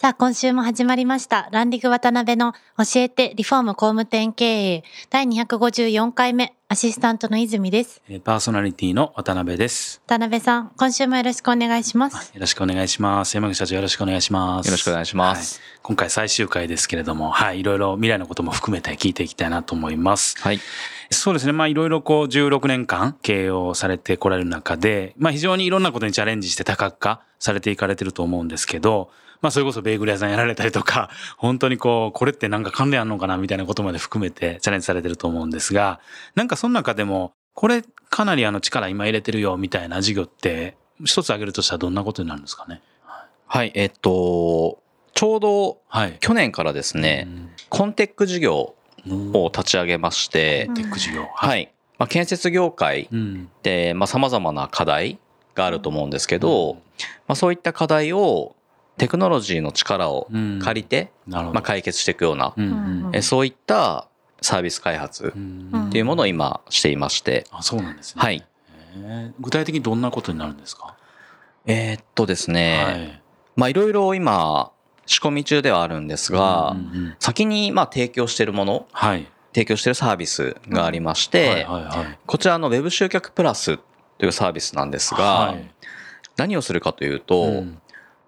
さあ今週も始まりました。ランディグ渡辺の教えてリフォーム工務店経営。第254回目。アシスタントの泉ですパーソナリティの渡辺です。渡辺さん今週もよろしくお願いしますよろしくお願いします。山口社長よろしくお願いします。よろしくお願いしますはい今回最終回ですけれども、はい、いろいろ未来のことも含めて聞いていきたいなと思います。はい。そうですね。まあいろいろこう16年間経営をされてこられる中で、まあ非常にいろんなことにチャレンジして多角化されていかれてると思うんですけど、まあそれこそベーグル屋さんやられたりとか、本当にこう、これってなんか関連あんのかなみたいなことまで含めてチャレンジされてると思うんですが、なんかその中でも、これかなりあの力今入れてるよみたいな事業って、一つ挙げるとしたらどんなことになるんですかね？はい。えっと、ちょうどはい。去年からですね、コンテック事業うん、を立ち上げまして、うんテック事業。。はいい。まあ、建設業界うん。で、まあ、様々な課題があると思うんですけど、まあ、そういった課題をテクノロジーの力をうん借りて、なるほど。まあ、解決していくような、うんうんえそういったサービス開発うんっていうものを今していまして、あ、そうなんですね。はい。具体的にどんなことになるんですか？えーっとですね、はい。まあ、いろいろ今、仕込み中ではあるんですが、うんうん先にまあ提供しているもの、はい。提供しているサービスがありまして、はいはいはい。こちらの Web 集客プラスというサービスなんですが、はい何をするかというと、うん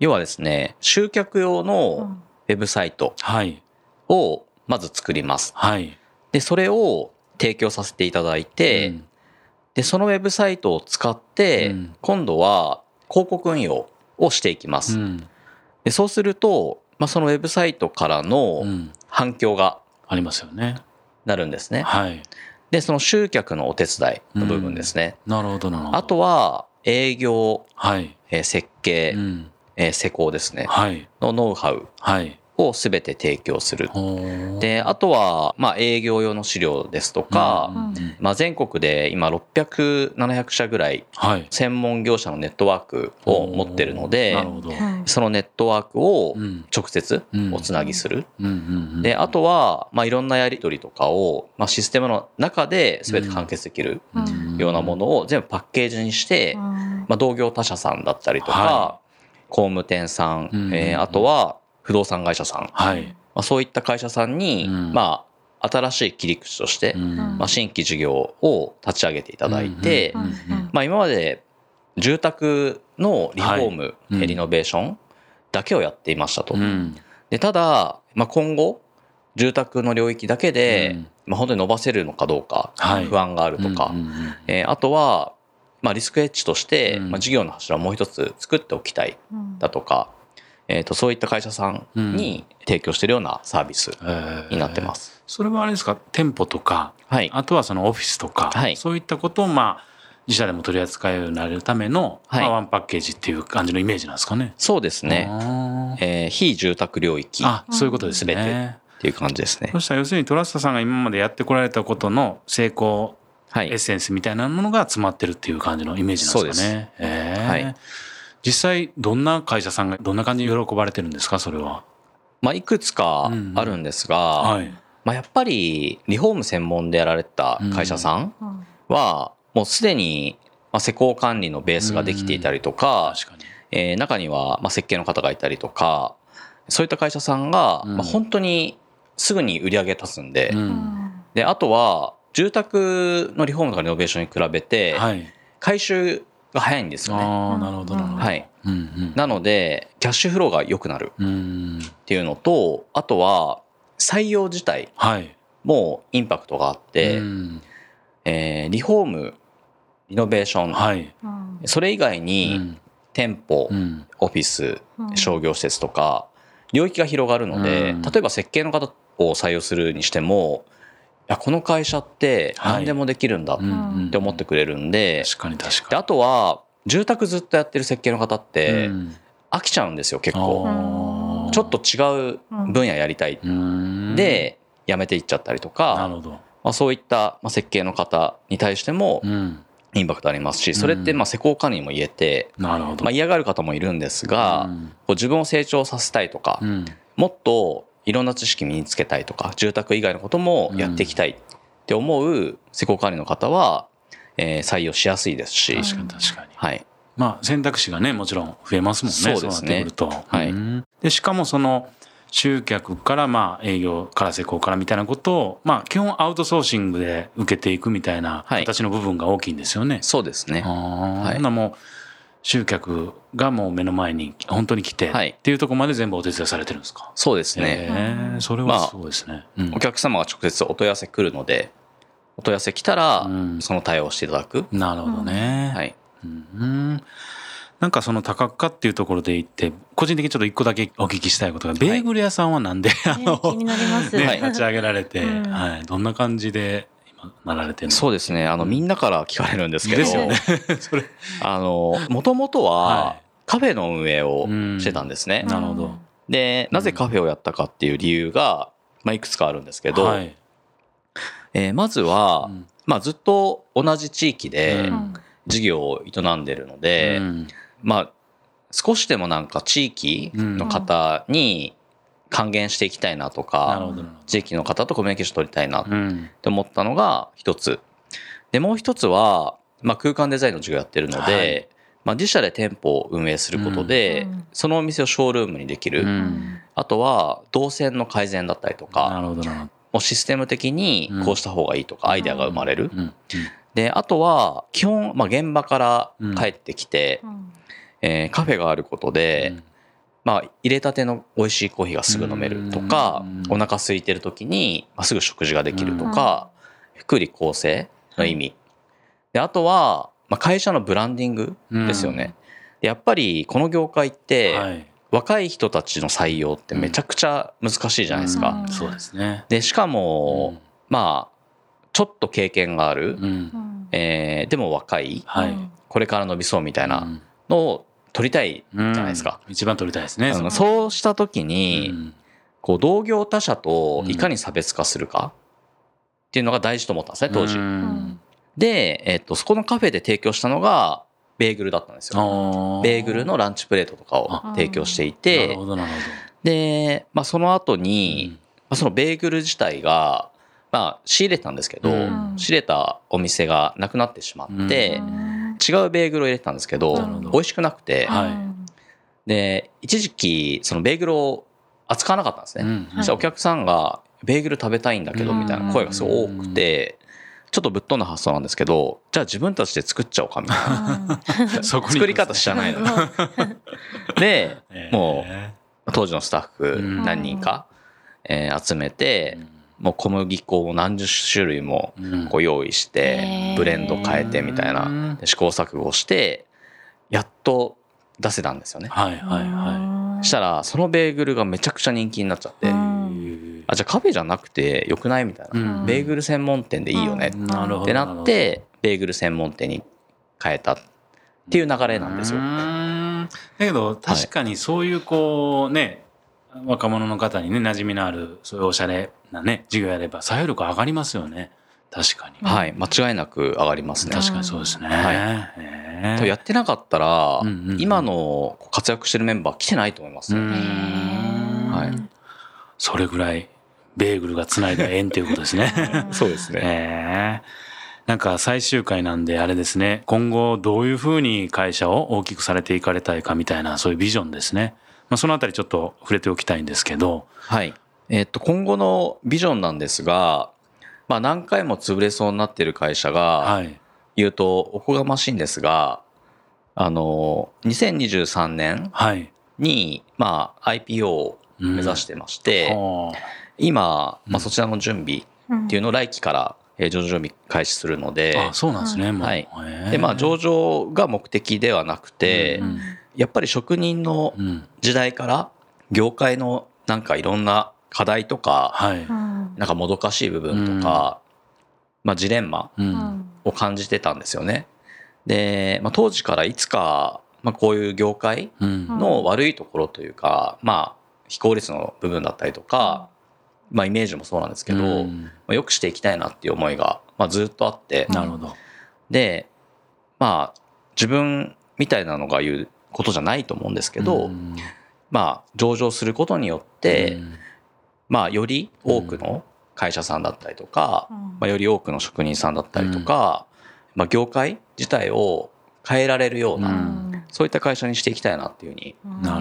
要はですね、集客用のウェブサイトはい。をまず作ります。はい。で、それを提供させていただいて、うんで、そのウェブサイトを使って、うん今度は広告運用をしていきます。うんでそうすると、まあ、そのウェブサイトからのうん反響がありますよね。なるんですね。はい。で、その集客のお手伝いの部分ですね。なるほどなるほど。あとは、営業、はい。えー設計、うんえー施工ですね。はい。のノウハウはい。をすべて提供する。で、あとは、まあ、営業用の資料ですとか、うんうんまあ、全国で今600、700社ぐらいはい。専門業者のネットワークを持ってるのでなる、ほど。そのネットワークをうん。直接うん。おつなぎする。で、あとは、まあ、いろんなやり取りとかを、まあ、システムの中で全て完結できるうん。ようなものを全部パッケージにして、まあ、同業他社さんだったりとか、は工務店さん、うん。えーあとは不動産会社さん、まはい。あ、そういった会社さんに、うん。まあ、新しい切り口として、うん。まあ、新規事業を立ち上げていただいて、うんうんまあ、今まで住宅のリフォーム、はい。リノベーションだけをやっていましたと。うん。でただ、まあ、今後住宅の領域だけで、うん。まあ、本当に伸ばせるのかどうかはい。不安があるとか、うんうんうん。えーあとは、まあ、リスクエッジとして、うん。まあ、事業の柱をもう一つ作っておきたいだとか、えー、とそういった会社さんに提供しているようなサービスえーになってます。それはあれですか？店舗とかはい。あとはそのオフィスとか、はいそういったことをまあ自社でも取り扱えるようになれるための、はいまあ、ワンパッケージっていう感じのイメージなんですかね？そうですね。えー非住宅領域っあそういうことです全ね。ていう感じですねそ。したら要するにトラスタさんが今までやってこられたことの成功はいエッ。センスみたいなものが詰まってるっていう感じのイメージなんですかね？えーはい実際どんな会社さんがどんな感じに喜ばれてるんですかそれは？まあ、いくつかあるんですが、はい。まあ、やっぱりリフォーム専門でやられた会社さんは、もうすでに、まあ、施工管理のベースができていたりとか。えー中には、まあ、設計の方がいたりとか、そういった会社さんが、うんまあ、本当にすぐに売り上げ立つんで、うんで、あとは、住宅のリフォームとかリノベーションに比べて、はい。が早いんですよね。ああなるほどなるほど。はい。うんうん。なので、キャッシュフローが良くなるうん。っていうのと、あとは、採用自体はい。もインパクトがあって、うんえーリフォーム、リノベーション、はい。それ以外うにん店舗、うんオフィス、商業施設とか、領域が広がるので、うん例えば設計の方を採用するにしても、いや、この会社って何でもできるんだっうんて思ってくれるんで、確かに確で、かあとは、住宅ずっとやってる設計の方っに。てうん飽きちゃうんですよ、結構。ちょっと違う分野やりたい。うんで、辞めていっちゃったりとなか、るほど。まあ、そういったまあ設計の方に対してもうん。インパクトありますし、それってまあ施工管理にも言えて。まあ、嫌がる方もいるんですが、うんこう自分を成長させたいとか、うん。もっといろんな知識身につけたいとか、住宅以外のこともやっていきたいって思う施工管理の方は、えー採用しやすいですし、確かに確かに。はい。まあ選択肢がね、もちろん増えますもんね。そうですねなってくると。はいうんで、しかもその、集客からまあ営業から施工からみたいなことを、まあ基本アウトソーシングで受けていくみたいなはい形の部分が大きいんですよね。そうですね。ああ、はいならもう集客がもう目の前に本当に来て、はいっていうところまで全部お手伝いされてるんですか？そうですね。へえそれはすごいですね。うんお客様が直接お問い合わせ来るので、お問い合わせ来たらうん、その対応をしていただく。なるほどね。はい。うんなんかその多角化っていうところで言って、個人的にちょっと一個だけお聞きしたいことが、ベーグル屋さんはなんで、あの、気になります。ね、はい立ち上げられて、うんはい、どんな感じで今なられてそうですね。あの、みんなから聞かれるんですけど、ですよね。それ。あの、もともとはは、カフェの運営をしてたんですね。なるほど。で、なぜカフェをやったかっていう理由が、まあ、いくつかあるんですけど、はい。えーまずは、うんまあ、ずっと同じ地域でうん事業を営んでるので、うんまあ、少しでもなんか地域の方に還元していきたいなとか、地域の方とコミュニケーション取りたいなっ。て思ったのが一つ。で、もう一つは、まあ、空間デザインの授業やってるので、はいまあ、自社で店舗を運営することで、うんそのお店をショールームにできる。うんあとは、動線の改善だったりとなか、るほどなるほど。もうシステム的にこうした方がいいとか、アイデアが生まれる。うん。で、あとは、基本、まあ、現場から帰ってきて、えーカフェがあることで、まあ、入れたての美味しいコーヒーがすぐ飲めるとかうん、お腹空いてる時に、まあ、すぐ食事ができるとか、福利厚生の意味。で、あとは、まあ、会社のブランディングですよね。でやっぱり、この業界って、はい。若い人たちの採用ってめちゃくちゃ難しいじゃないですか。うんそうですね。で、しかも、まあ、ちょっと経験がある、うん。えーでも若い、はい。これから伸びそうみたいなのを取りたいじゃないですか。うん。一番取りたいですね。そこそうした時に、うんこう同業他社といかに差別化するかっていうのが大事と思ったんですね、当時。うんで、えっと、そこのカフェで提供したのが、ベーグルだったんですよ。ベーグルのランチプレートとかを提供していてで、まあ、その後ど。に、まあ、そのベーグル自体が、まあ、仕入れたんですけど、うん仕入れたお店がなくなってしまって、うん違うベーグルを入れてたんですけど、美味しくなくて、はい。で、一時期、そのベーグルを扱わなかったんですね。うん。そしたらお客さんが、ベーグル食べたいんだけど、うん。みたいな声がすごい多くて、ちょっとぶっ飛んだ発想なんですけど、じゃあ自分たちで作っちゃおうか、みたいな。作り方知らないの。に。で、えー。も当時のスタッフうん。何人か、えー集めて、もう小麦粉を何十種類もうん。こう用意しへてー、ブレンド変えてみたいな、で試行錯誤して、やっと出せたんですよね。はいはいはしたら、そのベーグルがめちゃくちゃ人気になっちゃって、あ、じゃあカフェじゃなくてよくないみたいな。うん。ベーグル専門店でいいよね。うん。なるほど。ってなって、ベーグル専門店に変えたっていう流れなんですよ。だけど確かにそういうこうね、若者の方にね馴染みのあるそういうおしゃれなね授業やれば採用力上がりますよね。確かに、はい。間違いなく上がりますね。確かにそうですね、はい。へーやってなかったら、うんうんうん。今の活躍してるメンバー来てないと思いますうね。ん。はい。それぐらいベーグルがつないだ縁ということですね。そうですね。へえ。なんか最終回なんであれですね。今後どういうふうに会社を大きくされていかれたいかみたいなそういうビジョンですね、まあ、そのあたりちょっと触れておきたいんですけど。はい。えっと、今後のビジョンなんですが、まあ何回も潰れそうになっている会社がはい。言うとおこがましいんですが、あの、2023年はい。に、まあ IPO を目指してまして、は今、まうん。あそちらの準備っていうのを来期からえー上場準備開始するので、ああそうなんですね、はい。で、まあ上場が目的ではなくて、うんやっぱり職人のうん。時代から業界のなんかいろんな課題とか、はい。なんかもどかしい部分とか、まあジレンマうん。を感じてたんですよね。で、まあ当時からいつか、まあこういう業界うん。の悪いところというか、まあ非効率の部分だったりとか、まあイメージもそうなんですけど、うん。まあ、よくしていきたいなっていう思いが、まあ、ずっとあって、なるほど。で、まあ自分みたいなのが言うことじゃないと思うんですけど、うん。まあ上場することによって、うん。まあより多くの会社さんだったりとか、まあ、より多くの職人さんだったりとか、まあ業界自体を変えられるような、うん。そういった会社にしていきたいなっていうふうに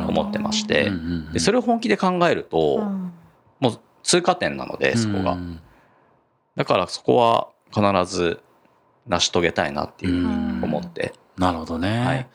思ってまして、でそれを本気で考えると、うん。もう通過点なのでそこが、うんだからそこは必ず成し遂げたいなっていうふうに思って、なるほどね。はい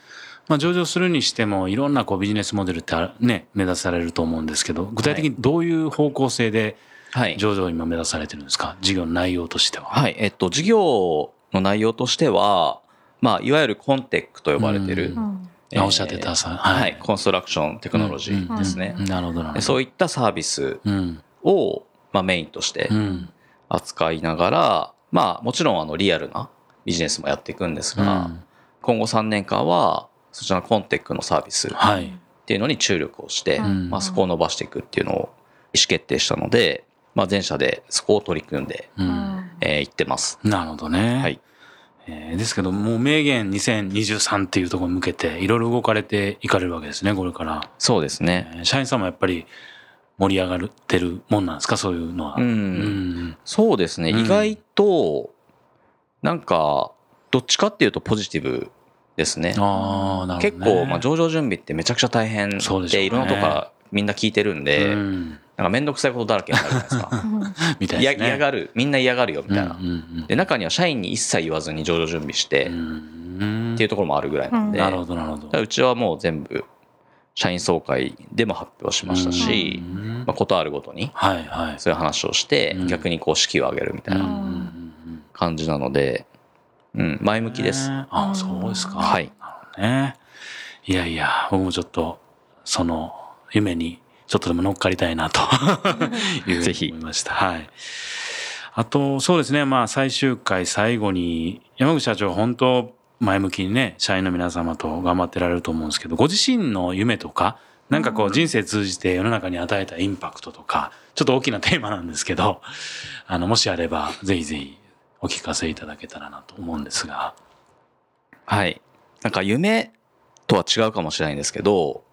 まあ、上場するにしてもいろんなこうビジネスモデルってね目指されると思うんですけど具体的にどういう方向性ではい、上場を今目指されてるんですか？事業の内容としては。はい。えっと事業の内容としてはまあいわゆるコンテックと呼ばれてる、うん。うん。あおっしゃってたさはい、はい。コンストラクションテクノロジーですね、うん。なるほどなるほど。でそういったサービスうん。を、まあ、メインとしてうん。扱いながら、まあもちろんあのリアルなビジネスもやっていくんですが、うん。今後3年間はそちらのコンテックのサービスっはい。ていうのに注力をして、うんまあ、そこを伸ばしていくっていうのを意思決定したので、まあ、全社でそこを取り組んでい、うんえー、行ってます。なるほどね。はい。えーですけどもう名言2023っていうところに向けていろいろ動かれていかれるわけですねこれから。そうですね。えー社員さんもやっぱり盛り上がってるもんなんですか？そういうのは。うん。うんそうですね。うん意外と、なんか、どっちかっていうとポジティブですね。ああなる結ほど、ね。構、まあ、上場準備ってめちゃくちゃ大変。そうでしょうね。で、いろんなとこからみんな聞いてるんで、うん、なんかめんどくさいことだらけになるじゃないですか。みたいね。嫌がる、みんな嫌がるよみたいな。うんうんうん。で、中には社員に一切言わずに上場準備して、うん。っていうところもあるぐらいなんで、なるほどなるほど。うちはもう全部、社員総会でも発表しましたし、うん。まあ、ことあるごとに、はいはい。そういう話をしてうん、逆にこう、士気を上げるみたいうん。うなんうん。感じなので、うん、前向きです。ねあそうですか。はい。なるほどね。いやいや、僕もちょっと、その夢にちょっとでも乗っかりたいなと いうふうぜひに思いました。はい。あと、そうですね、まあ最終回最後に、山口社長、本当前向きにね、社員の皆様と頑張ってられると思うんですけど、ご自身の夢とか、なんかこう人生通じて世の中に与えたインパクトとか、ちょっと大きなテーマなんですけど、あの、もしあれば、ぜひぜひお聞かせいただけたらなと思うんですが。はい。なんか夢とは違うかもしれないんですけど、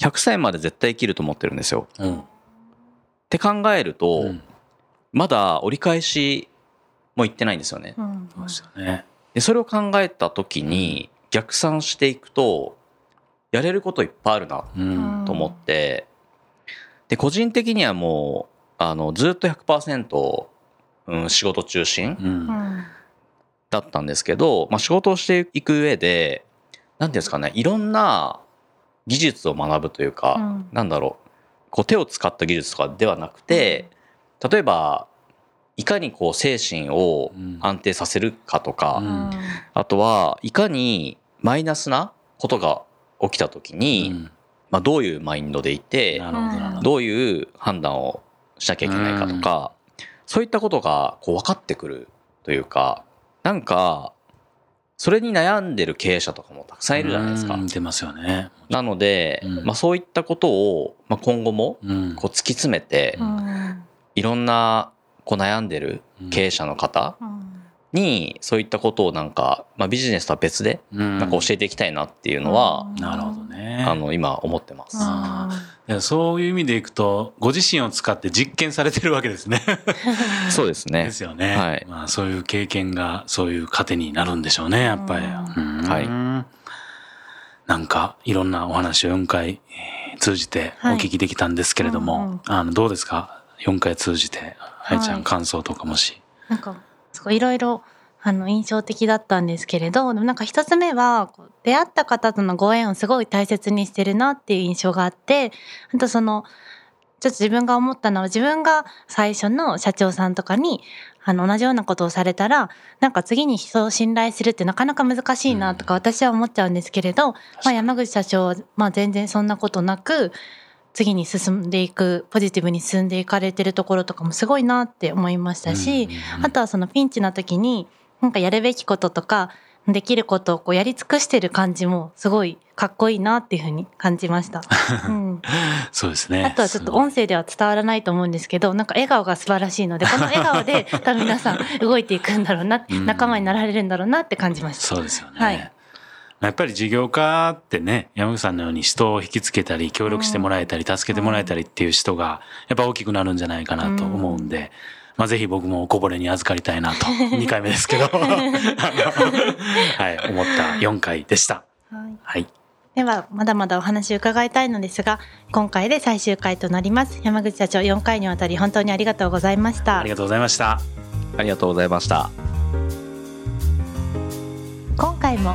100歳まで絶対生きると思ってるんですよ。うん。って考えると、うんまだ折り返しも行ってないんですよね。うんそうですよね。で、それを考えた時に逆算していくと、やれることいっぱいあるなうん。と思って、で、個人的にはもう、あの、ずっと100%、うん、仕事中心うん。うんだったんですけど、まあ、仕事をしていく上で、なんていうんですかね、いろんな技術を学ぶというか、うん。なんだろう、こう手を使った技術とかではなくて、例えば、いかにこう精神をうん。安定させるかとか、うん。あとは、いかにマイナスなことが起きた時に、うん。まあ、どういうマインドでいて。どういう判断をしなきゃいけないかとか、そういったことがこう分かってくるというか、なんか、それに悩んでる経営者とかもたくさんいるじゃないですか。う。ん出ますよね。なので、うん。まあそういったことを、まあ、今後もうん。こう突き詰めてう、ん。いろんなこう悩んでる経営者の方うんに、そういったことをなんか、まあビジネスとは別で、うんなんか教えていきたいなっていうのは、なるほどね。あの、今思ってます。あそういう意味でいくと、ご自身を使って実験されてるわけですね。そうですねで。すよね。はいまあそういう経験がそういう糧になるんでしょうね、やっぱり。うんうんはいなんかいろんなお話を4回えー通じてお聞きできたんですけれども、はいうんうんあのどうですか ?4 回通じて、あいちゃはいん感想とかもし。なんかすごいいろいろあの印象的だったんですけれどでもなんか一つ目は出会った方とのご縁をすごい大切にしてるなっていう印象があってあとそのちょっと自分が思ったのは自分が最初の社長さんとかにあの同じようなことをされたらなんか次に人を信頼するってなかなか難しいなとか私は思っちゃうんですけれど、まあ、山口社長はまあ全然そんなことなく次に進んでいくポジティブに進んでいかれてるところとかもすごいなって思いましたし、あとはそのピンチな時になんかやるべきこととかできることをこうやり尽くしてる感じもすごいかっこいいなっていうふうに感じました。うん、そうですね。あとはちょっと音声では伝わらないと思うんですけど、なんか笑顔が素晴らしいので、この笑顔で多分皆さん動いていくんだろうな、うん仲間になられるんだろうなって感じました。そうですよね。はいやっぱり事業家ってね、山口さんのように人を引きつけたり、協力してもらえたり、助けてもらえたりっていう人が、やっぱ大きくなるんじゃないかなと思うんで、まあぜひ僕もおこぼれに預かりたいなと、2回目ですけど、はい、思った4回でした。はいはい。では、まだまだお話を伺いたいのですが、今回で最終回となります。山口社長、4回にわたり本当にありがとうございましたあり。がとうございました。ありがとうございました。今回も